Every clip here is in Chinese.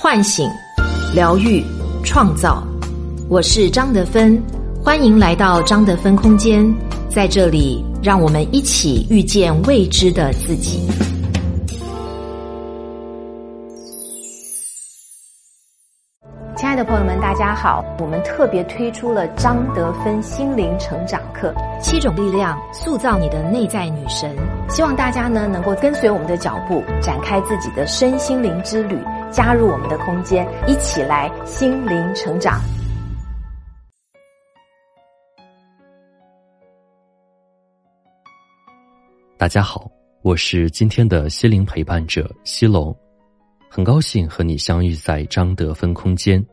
唤醒、疗愈、创造。我是张德芬，欢迎来到张德芬空间，在这里，让我们一起遇见未知的自己。亲爱的朋友们，大家好！我们特别推出了张德芬心灵成长课，七种力量塑造你的内在女神。希望大家呢能够跟随我们的脚步，展开自己的身心灵之旅，加入我们的空间，一起来心灵成长。大家好，我是今天的心灵陪伴者西龙，很高兴和你相遇在张德芬空间。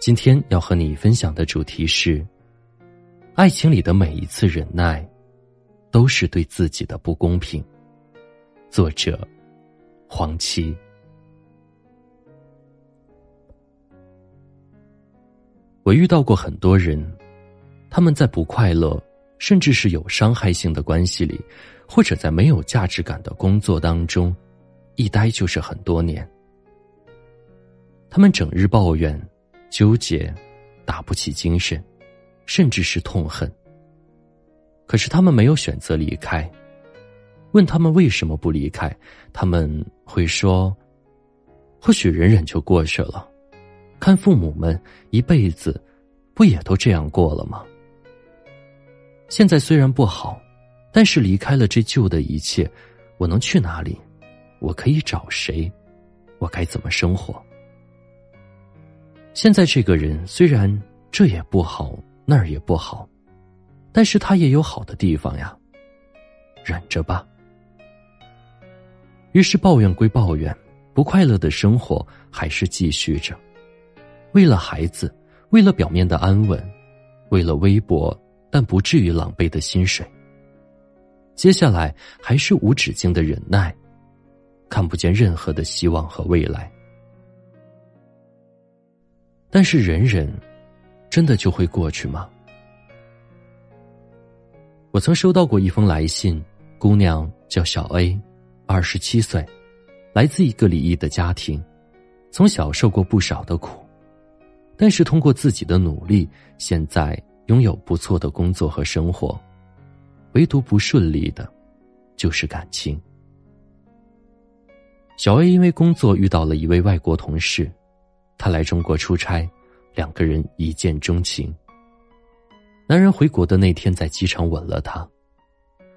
今天要和你分享的主题是：爱情里的每一次忍耐，都是对自己的不公平。作者：黄七。我遇到过很多人，他们在不快乐。甚至是有伤害性的关系里，或者在没有价值感的工作当中，一待就是很多年。他们整日抱怨、纠结，打不起精神，甚至是痛恨。可是他们没有选择离开。问他们为什么不离开，他们会说：“或许忍忍就过去了。看父母们一辈子，不也都这样过了吗？”现在虽然不好，但是离开了这旧的一切，我能去哪里？我可以找谁？我该怎么生活？现在这个人虽然这也不好，那儿也不好，但是他也有好的地方呀。忍着吧。于是抱怨归抱怨，不快乐的生活还是继续着。为了孩子，为了表面的安稳，为了微薄。但不至于狼狈的薪水。接下来还是无止境的忍耐，看不见任何的希望和未来。但是忍忍，真的就会过去吗？我曾收到过一封来信，姑娘叫小 A，二十七岁，来自一个离异的家庭，从小受过不少的苦，但是通过自己的努力，现在。拥有不错的工作和生活，唯独不顺利的，就是感情。小 A 因为工作遇到了一位外国同事，他来中国出差，两个人一见钟情。男人回国的那天在机场吻了她，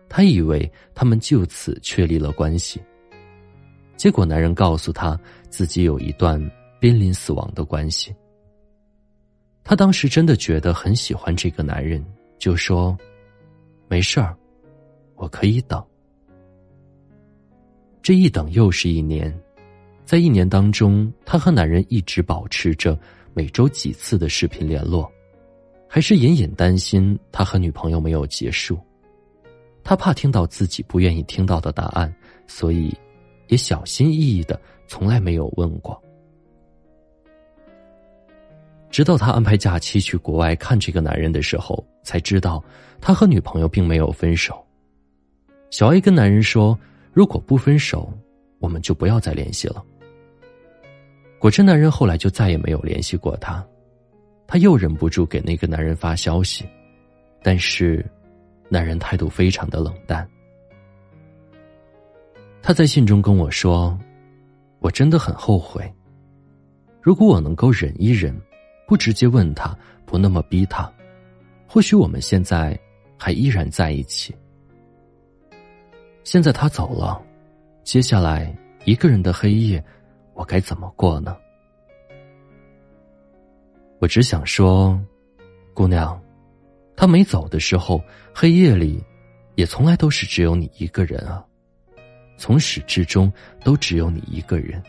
他以为他们就此确立了关系。结果男人告诉他自己有一段濒临死亡的关系。她当时真的觉得很喜欢这个男人，就说：“没事儿，我可以等。”这一等又是一年，在一年当中，她和男人一直保持着每周几次的视频联络，还是隐隐担心他和女朋友没有结束。他怕听到自己不愿意听到的答案，所以也小心翼翼的，从来没有问过。直到他安排假期去国外看这个男人的时候，才知道他和女朋友并没有分手。小 A 跟男人说：“如果不分手，我们就不要再联系了。”果真，男人后来就再也没有联系过他。他又忍不住给那个男人发消息，但是，男人态度非常的冷淡。他在信中跟我说：“我真的很后悔。如果我能够忍一忍。”不直接问他，不那么逼他，或许我们现在还依然在一起。现在他走了，接下来一个人的黑夜，我该怎么过呢？我只想说，姑娘，他没走的时候，黑夜里也从来都是只有你一个人啊，从始至终都只有你一个人。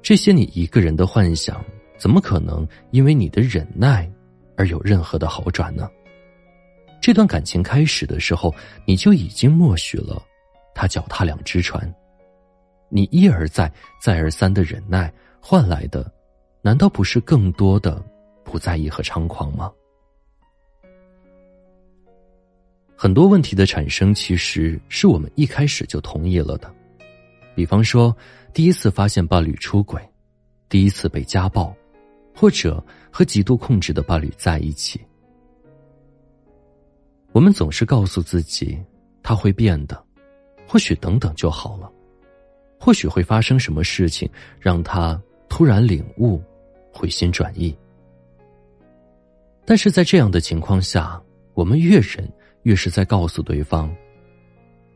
这些你一个人的幻想。怎么可能因为你的忍耐而有任何的好转呢？这段感情开始的时候，你就已经默许了他脚踏两只船，你一而再、再而三的忍耐换来的，难道不是更多的不在意和猖狂吗？很多问题的产生，其实是我们一开始就同意了的，比方说，第一次发现伴侣出轨，第一次被家暴，或者和极度控制的伴侣在一起。我们总是告诉自己，他会变的，或许等等就好了，或许会发生什么事情让他突然领悟，回心转意。但是在这样的情况下，我们越忍，越是在告诉对方：“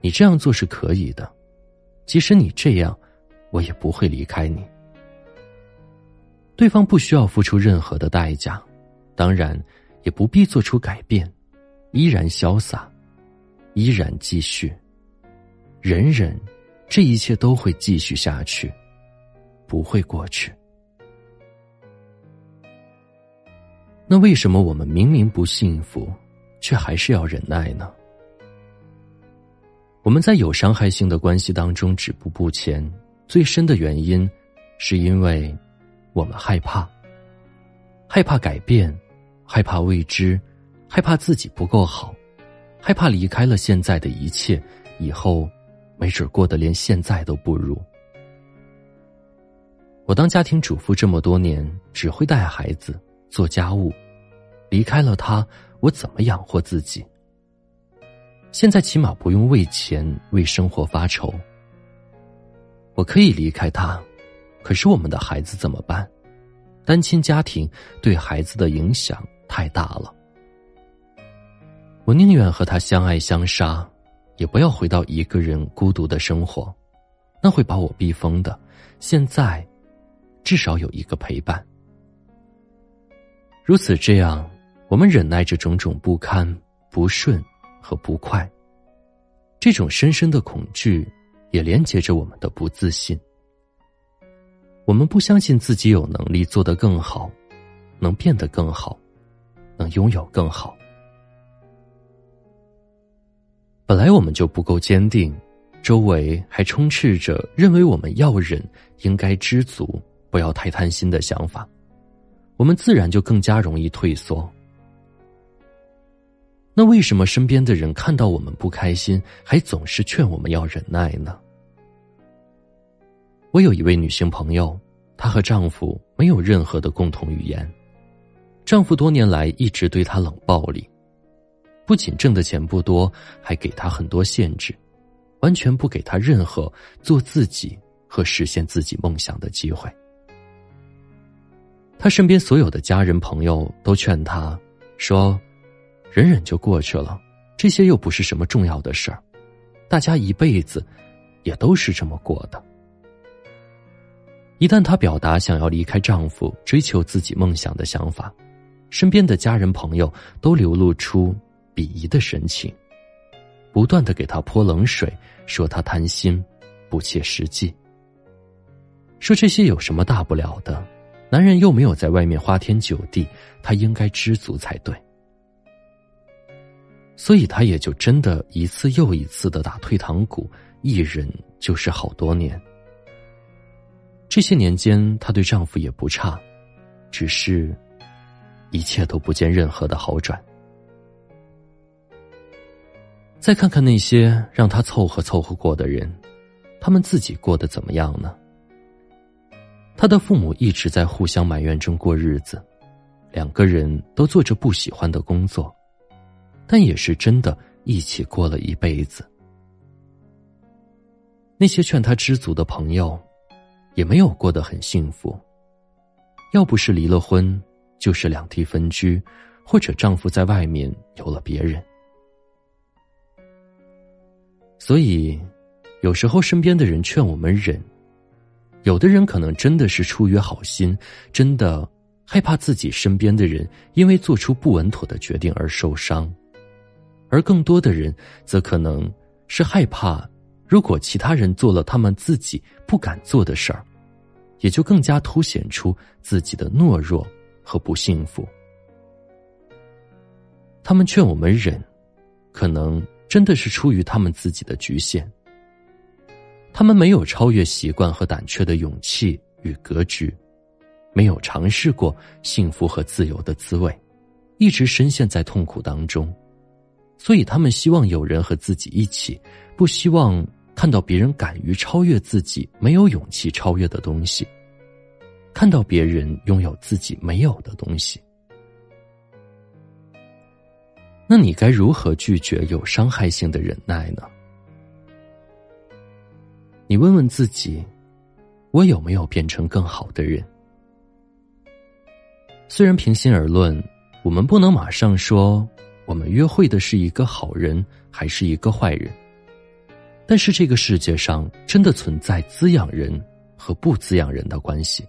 你这样做是可以的，即使你这样，我也不会离开你。”对方不需要付出任何的代价，当然也不必做出改变。依然潇洒，依然继续。忍忍，这一切都会继续下去，不会过去。那为什么我们明明不幸福，却还是要忍耐呢？我们在有伤害性的关系当中止步不前，最深的原因，是因为我们害怕，害怕改变，害怕未知。害怕自己不够好，害怕离开了现在的一切，以后没准过得连现在都不如。我当家庭主妇这么多年，只会带孩子、做家务，离开了他，我怎么养活自己？现在起码不用为钱、为生活发愁。我可以离开他，可是我们的孩子怎么办？单亲家庭对孩子的影响太大了。我宁愿和他相爱相杀，也不要回到一个人孤独的生活，那会把我逼疯的。现在，至少有一个陪伴。如此这样，我们忍耐着种种不堪、不顺和不快。这种深深的恐惧，也连接着我们的不自信。我们不相信自己有能力做得更好，能变得更好，能拥有更好。本来我们就不够坚定，周围还充斥着认为我们要忍、应该知足、不要太贪心的想法，我们自然就更加容易退缩。那为什么身边的人看到我们不开心，还总是劝我们要忍耐呢？我有一位女性朋友，她和丈夫没有任何的共同语言，丈夫多年来一直对她冷暴力。不仅挣的钱不多，还给她很多限制，完全不给她任何做自己和实现自己梦想的机会。他身边所有的家人朋友都劝他说：“忍忍就过去了，这些又不是什么重要的事儿，大家一辈子也都是这么过的。”一旦她表达想要离开丈夫、追求自己梦想的想法，身边的家人朋友都流露出。鄙夷的神情，不断的给她泼冷水，说她贪心，不切实际。说这些有什么大不了的？男人又没有在外面花天酒地，他应该知足才对。所以，他也就真的一次又一次的打退堂鼓，一忍就是好多年。这些年间，她对丈夫也不差，只是，一切都不见任何的好转。再看看那些让她凑合凑合过的人，他们自己过得怎么样呢？她的父母一直在互相埋怨中过日子，两个人都做着不喜欢的工作，但也是真的一起过了一辈子。那些劝他知足的朋友，也没有过得很幸福。要不是离了婚，就是两地分居，或者丈夫在外面有了别人。所以，有时候身边的人劝我们忍，有的人可能真的是出于好心，真的害怕自己身边的人因为做出不稳妥的决定而受伤，而更多的人则可能是害怕，如果其他人做了他们自己不敢做的事儿，也就更加凸显出自己的懦弱和不幸福。他们劝我们忍，可能。真的是出于他们自己的局限，他们没有超越习惯和胆怯的勇气与格局，没有尝试过幸福和自由的滋味，一直深陷在痛苦当中，所以他们希望有人和自己一起，不希望看到别人敢于超越自己没有勇气超越的东西，看到别人拥有自己没有的东西。那你该如何拒绝有伤害性的忍耐呢？你问问自己，我有没有变成更好的人？虽然平心而论，我们不能马上说我们约会的是一个好人还是一个坏人，但是这个世界上真的存在滋养人和不滋养人的关系。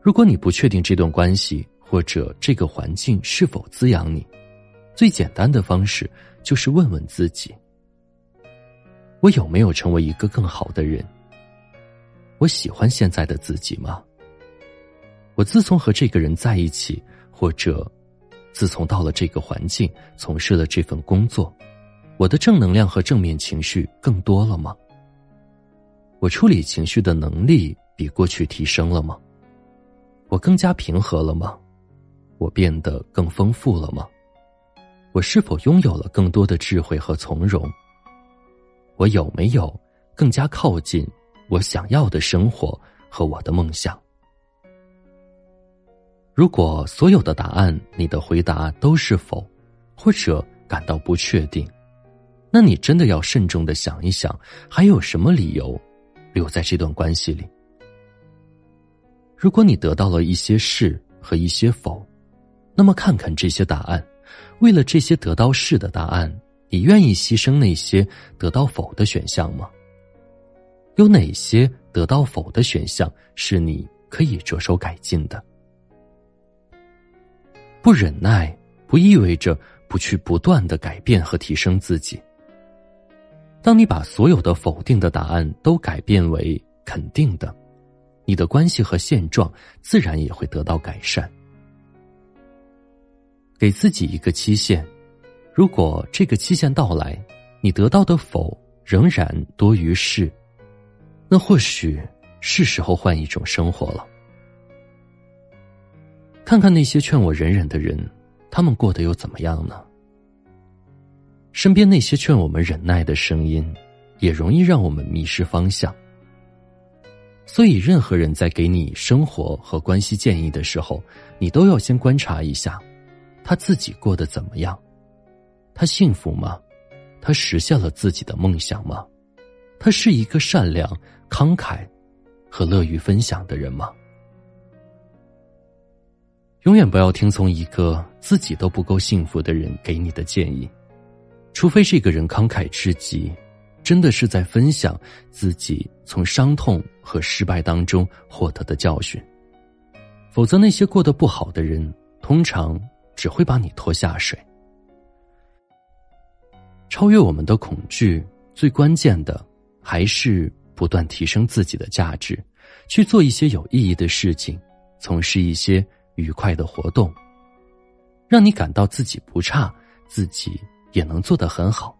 如果你不确定这段关系，或者这个环境是否滋养你？最简单的方式就是问问自己：我有没有成为一个更好的人？我喜欢现在的自己吗？我自从和这个人在一起，或者自从到了这个环境，从事了这份工作，我的正能量和正面情绪更多了吗？我处理情绪的能力比过去提升了吗？我更加平和了吗？我变得更丰富了吗？我是否拥有了更多的智慧和从容？我有没有更加靠近我想要的生活和我的梦想？如果所有的答案你的回答都是否，或者感到不确定，那你真的要慎重的想一想，还有什么理由留在这段关系里？如果你得到了一些是和一些否。那么，看看这些答案，为了这些得到是的答案，你愿意牺牲那些得到否的选项吗？有哪些得到否的选项是你可以着手改进的？不忍耐不意味着不去不断的改变和提升自己。当你把所有的否定的答案都改变为肯定的，你的关系和现状自然也会得到改善。给自己一个期限，如果这个期限到来，你得到的否仍然多于是，那或许是时候换一种生活了。看看那些劝我忍忍的人，他们过得又怎么样呢？身边那些劝我们忍耐的声音，也容易让我们迷失方向。所以，任何人在给你生活和关系建议的时候，你都要先观察一下。他自己过得怎么样？他幸福吗？他实现了自己的梦想吗？他是一个善良、慷慨和乐于分享的人吗？永远不要听从一个自己都不够幸福的人给你的建议，除非这个人慷慨至极，真的是在分享自己从伤痛和失败当中获得的教训。否则，那些过得不好的人，通常。只会把你拖下水。超越我们的恐惧，最关键的还是不断提升自己的价值，去做一些有意义的事情，从事一些愉快的活动，让你感到自己不差，自己也能做得很好。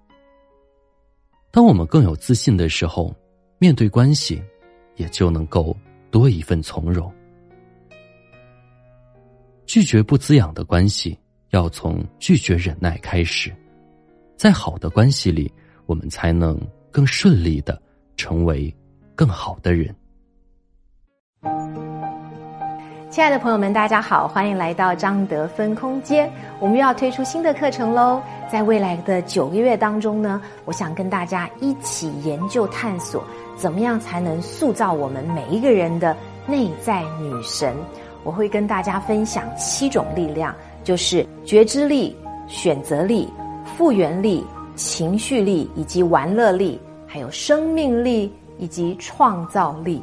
当我们更有自信的时候，面对关系，也就能够多一份从容。拒绝不滋养的关系，要从拒绝忍耐开始，在好的关系里，我们才能更顺利的成为更好的人。亲爱的朋友们，大家好，欢迎来到张德芬空间。我们又要推出新的课程喽！在未来的九个月当中呢，我想跟大家一起研究探索，怎么样才能塑造我们每一个人的内在女神。我会跟大家分享七种力量，就是觉知力、选择力、复原力、情绪力以及玩乐力，还有生命力以及创造力。